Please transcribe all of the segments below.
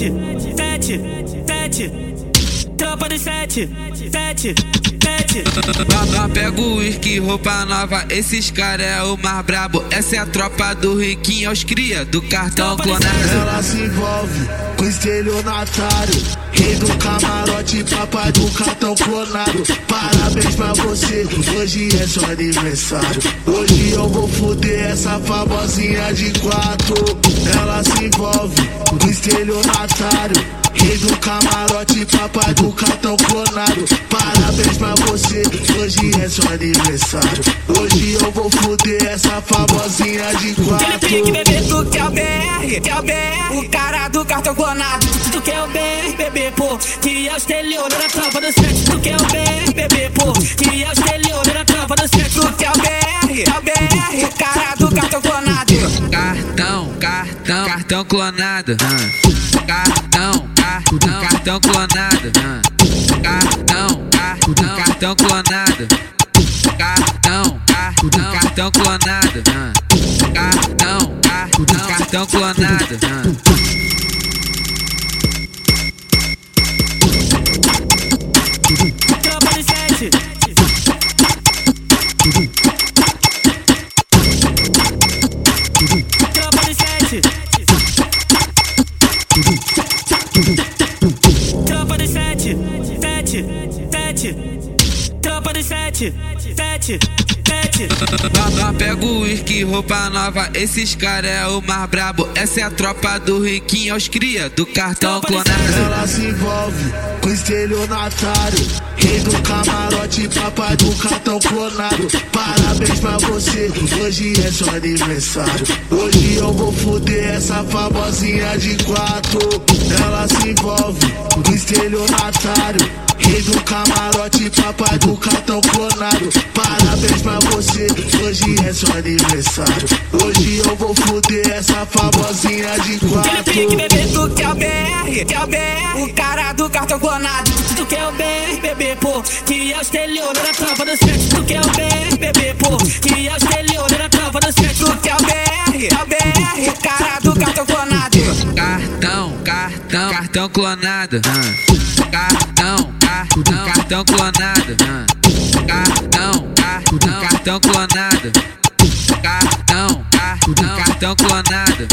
sete, sete, sete. Tropa de sete, sete, sete. Pega o uísque, roupa nova, esses cara é o mais brabo. Essa é a tropa do riquinho, aos cria do cartão clonado. Ela se envolve com estelionatário. Papai do cartão clonado. Parabéns pra você, hoje é seu aniversário. Hoje eu vou fuder essa famosinha de quatro. Ela se envolve com estelionatário. Rei do camarote, papai do cartão clonado. Parabéns pra hoje é seu aniversário. Hoje eu vou fuder essa famosinha de quatro. pique, bebê, tu quer o BR, quer o BR. O cara do cartão clonado. Tu, tu quer o BR, bebê, pô. Que é o esteliono da tropa do sete. Tu quer o BR, bebê, pô. Que é o esteliono da tropa do sete. Tu quer o BR, quer o BR. O cara do cartão clonado. Cartão, cartão, cartão clonado. Cartão, cartão, cartão clonado. Cartão, cartão, cartão clonado. Cartão, cartão, cartão clonado. Cartão, cartão, cartão clonado. Tropa de sete. Tropa de sete. Sete. Tropa de sete, sete, sete. Nós pega o uísque, roupa nova, esses cara é o mais brabo. Essa é a tropa do riquinho, aos cria do cartão clonado. Ela se envolve com estelionatário. Rei do camarote, papai do cartão clonado. Parabéns pra você, hoje é seu aniversário. Hoje eu vou fuder essa famosinha de quatro. Ela se envolve com estelionatário. Rei do camarote, papai do cartão clonado. Parabéns pra você, hoje é seu aniversário. Hoje eu vou fuder essa famosinha de Aquele pique, quatro. bebê, tu quer o BR, quer o BR. O cara do cartão clonado. Tu, tu quer o BR, bebê, pô. Que é o esteliono da tropa do sete. Tu quer o BR, bebê, pô. Que é o esteliono da tropa do sete. Tu quer o BR, quer o BR. O cara do cartão clonado. Cartão, cartão, cartão clonado. Cartão, cartão, cartão clonado. Cartão, cartão, cartão clonado. Cartão, cartão, cartão clonado.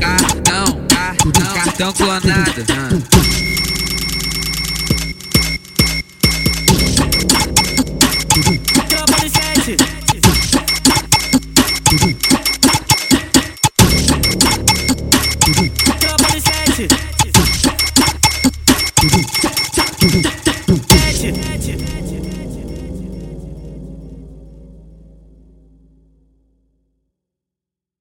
Cartão, cartão, cartão clonado.